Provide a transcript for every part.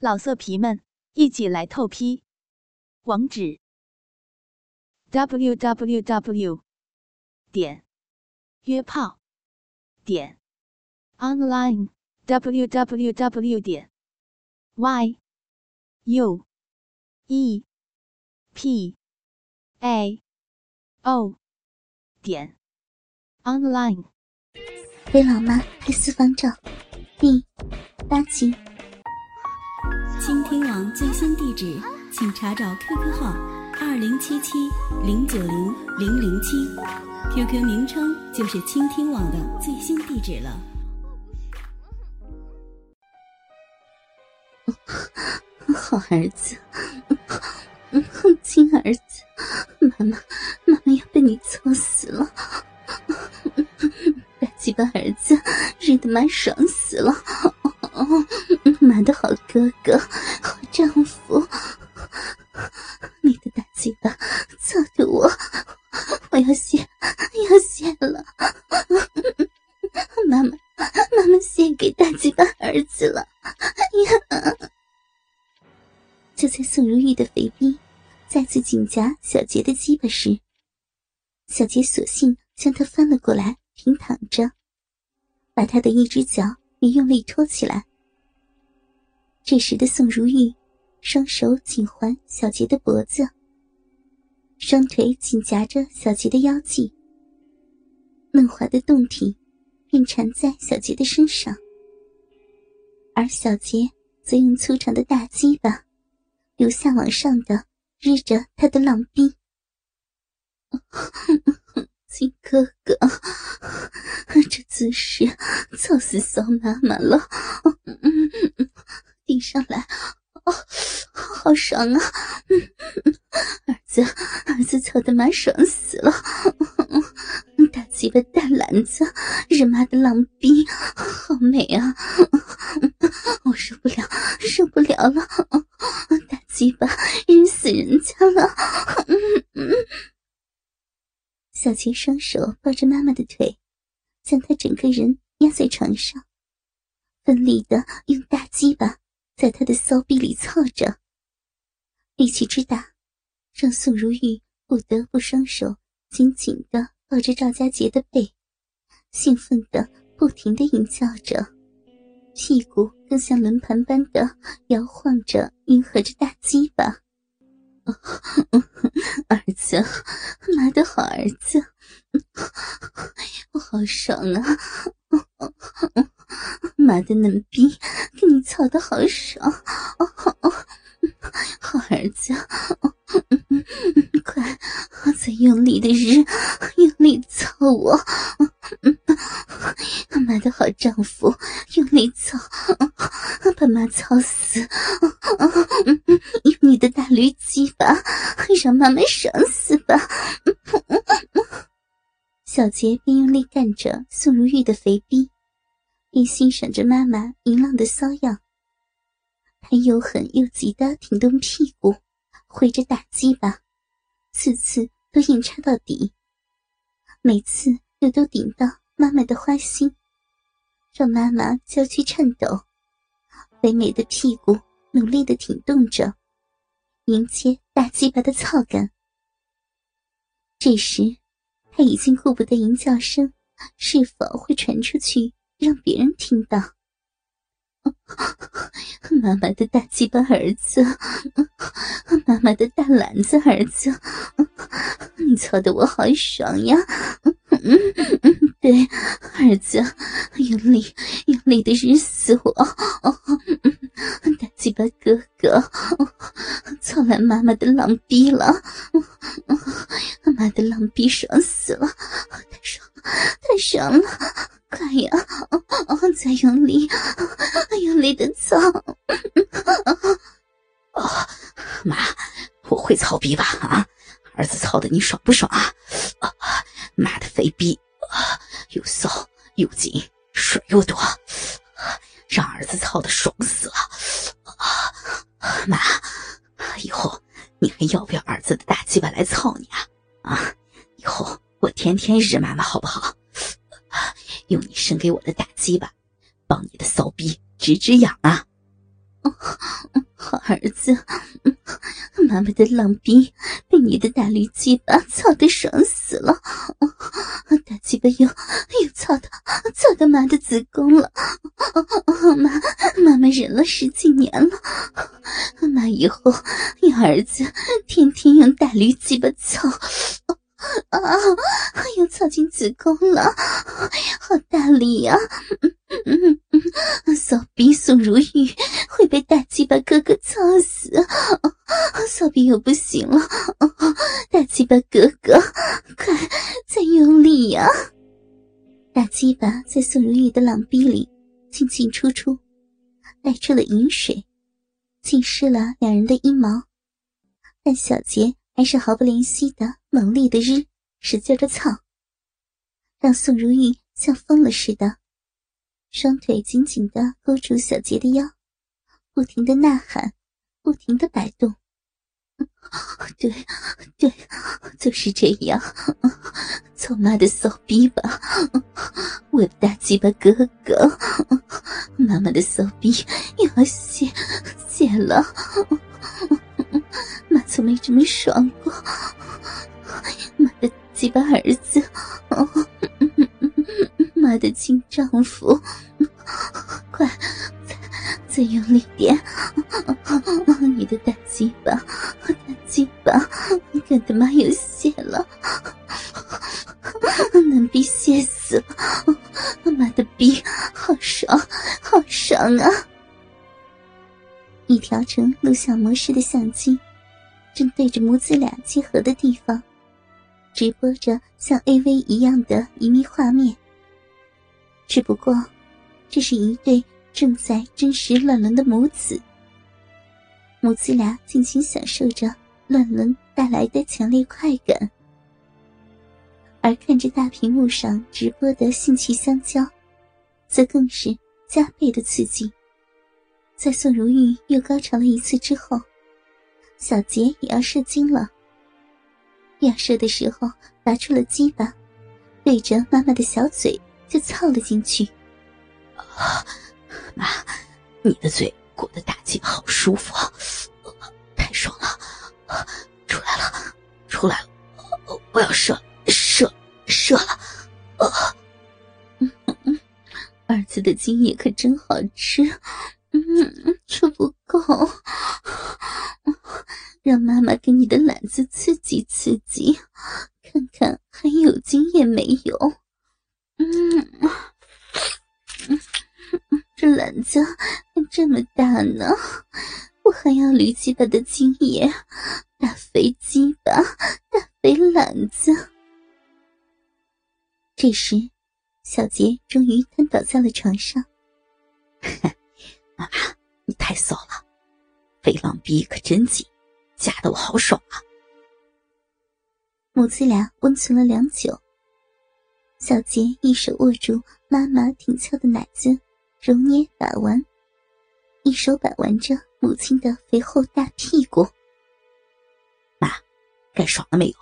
老色皮们，一起来透批！网址：w w w 点约炮点 online w w w 点 y u e p a o 点 online。给老妈拍私房照，第八集。倾听网最新地址，请查找 QQ 号二零七七零九零零零七，QQ 名称就是倾听网的最新地址了。好儿子，亲儿子，妈妈，妈妈要被你操死了！大鸡巴儿子，日的妈爽死了！哥哥，好丈夫，你的大鸡巴操的我，我要谢，要谢了！妈妈，妈妈献给大鸡巴儿子了！呀！就在宋如玉的肥逼再次紧夹小杰的鸡巴时，小杰索性将他翻了过来，平躺着，把他的一只脚也用力托起来。这时的宋如玉，双手紧环小杰的脖子，双腿紧夹着小杰的腰际，嫩滑的胴体便缠在小杰的身上，而小杰则用粗长的大鸡巴，由下往上的日着他的浪逼。金哥哥，这姿势操死骚妈妈了！顶上来，哦，好爽啊！嗯儿子，儿子操的妈爽死了！嗯大鸡巴大篮子，日妈的浪逼，好美啊！我受不了，受不了了！大鸡巴日死人家了！嗯嗯小琴双手抱着妈妈的腿，将她整个人压在床上，奋力的用大鸡巴。在他的骚逼里操着，力气之大，让宋如玉不得不双手紧紧的抱着赵家杰的背，兴奋的不停的吟叫着，屁股更像轮盘般的摇晃着，迎合着大鸡巴。儿子，妈的好儿子，我好爽啊！妈的嫩逼，操的好爽！哦哦好儿子，快再用力的日，用力操我！妈的好丈夫，用力操，把妈操死！用你的大驴鸡巴，让妈妈爽死吧！小杰便用力干着宋如玉的肥逼。并欣赏着妈妈淫浪的骚样，他又狠又急的挺动屁股，挥着大鸡巴，次次都硬插到底，每次又都顶到妈妈的花心，让妈妈娇躯颤抖，肥美的屁股努力的挺动着，迎接大鸡巴的操感。这时，他已经顾不得淫叫声是否会传出去。让别人听到，妈妈的大鸡巴儿子，妈妈的大篮子儿子，你操的我好爽呀！嗯 嗯对，儿子，用力用力的日死我！大鸡巴哥哥，操烂妈妈的浪逼了！妈的浪逼爽死了，太爽，太爽了！哎呀！再用力，用力的操！哦，妈，我会操逼吧？啊，儿子操的你爽不爽啊？啊，妈的肥逼，又骚又紧，水又多，让儿子操的爽死了！啊，妈，以后你还要不要儿子的大鸡巴来操你啊？啊，以后我天天日妈妈好不好？生给我的大鸡巴，帮你的骚逼直直痒啊！儿子，妈妈的浪逼被你的大驴鸡巴操的爽死了，大鸡巴又又操到操到妈的子宫了，妈妈妈忍了十几年了，妈以后要儿子天天用大驴鸡巴操。啊！又操进子宫了，好大力呀！嗯嗯嗯，骚逼宋如玉会被大鸡巴哥哥操死，骚逼又不行了，大鸡巴哥哥，快再用力呀！大鸡巴在宋如玉的狼逼里进进出出，带出了饮水，浸湿了两人的阴毛，但小杰。还是毫不怜惜的猛烈的日，使劲的操，让宋如玉像疯了似的，双腿紧紧的勾住小杰的腰，不停的呐喊，不停的摆动。对，对，就是这样，做妈的骚逼吧，我的大鸡巴哥哥，妈妈的骚逼要泄泄了。妈从没这么爽过，妈的鸡巴儿子，妈的亲丈夫，快再再用力点，你的大鸡巴，大鸡巴，干的妈有血了，能逼泄死了，妈的逼好爽，好爽啊！一调成录像模式的相机。正对着母子俩结合的地方，直播着像 A.V. 一样的一密画面。只不过，这是一对正在真实乱伦的母子。母子俩尽情享受着乱伦带来的强烈快感，而看着大屏幕上直播的性器相交，则更是加倍的刺激。在宋如玉又高潮了一次之后。小杰也要射精了，要射的时候拔出了鸡巴，对着妈妈的小嘴就操了进去。啊，妈，你的嘴裹的大鸡好舒服，太爽了！出来了，出来了，我要射，射，射了！嗯嗯，儿子的精液可真好吃，嗯，吃不够。让妈妈给你的懒子刺激刺激，看看还有经验没有？嗯，这懒子还这么大呢，我还要驴鸡巴的经验，大肥鸡巴，大肥懒子。这时，小杰终于瘫倒在了床上。妈妈，你太骚了，肥狼逼可真紧。夹得我好爽啊！母子俩温存了良久。小杰一手握住妈妈挺翘的奶子，揉捏把玩，一手把玩着母亲的肥厚大屁股。妈，该爽了没有？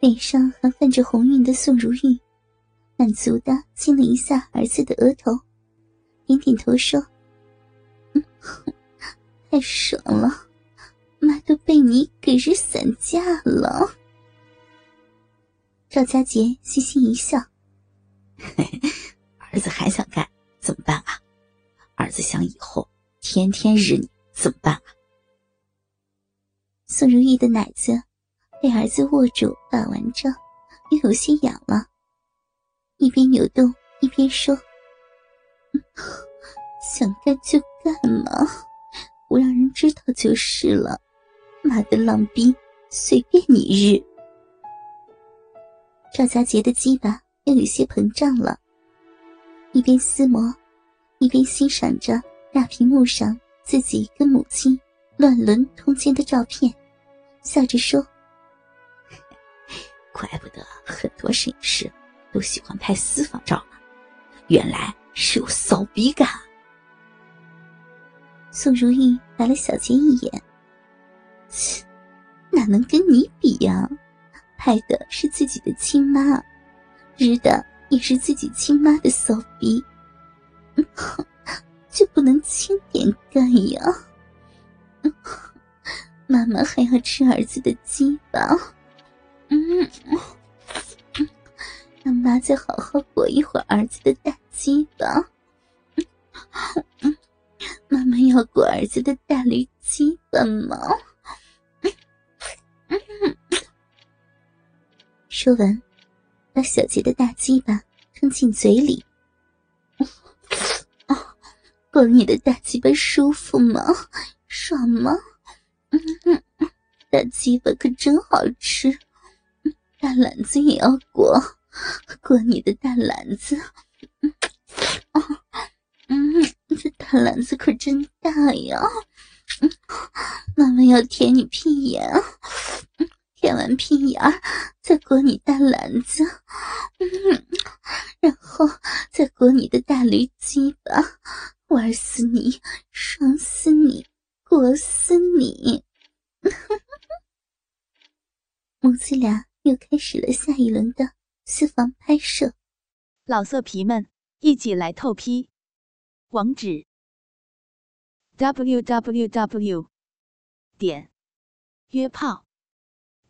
脸上还泛着红晕的宋如玉，满足的亲了一下儿子的额头，点点头说：“嗯，太爽了。”妈都被你给日散架了，赵佳杰嘻嘻一笑：“ 儿子还想干，怎么办啊？儿子想以后天天日你，怎么办啊？”宋如意的奶子被儿子握住把玩着，又有些痒了，一边扭动一边说：“想干就干嘛，不让人知道就是了。”妈的浪逼，随便你日！赵家杰的鸡巴又有些膨胀了，一边撕磨，一边欣赏着大屏幕上自己跟母亲乱伦通奸的照片，笑着说：“怪不得很多摄影师都喜欢拍私房照呢，原来是有骚逼感。”宋如玉白了小杰一眼。切，哪能跟你比呀？拍的是自己的亲妈，日的也是自己亲妈的骚逼。就不能轻点干呀？妈妈还要吃儿子的鸡巴，嗯，让妈再好好裹一会儿儿子的大鸡巴。妈妈要裹儿子的大驴鸡巴吗？说完，把小杰的大鸡巴吞进嘴里。裹你的大鸡巴舒服吗？爽吗？嗯嗯大鸡巴可真好吃，大篮子也要裹，裹你的大篮子。嗯，这大篮子可真大呀！妈妈要舔你屁眼，舔完屁眼再裹你大篮子，嗯然后再裹你的大驴鸡巴，玩死你，爽死你，裹死你！母子俩又开始了下一轮的私房拍摄。老色皮们，一起来透批！网址：w w w 点约炮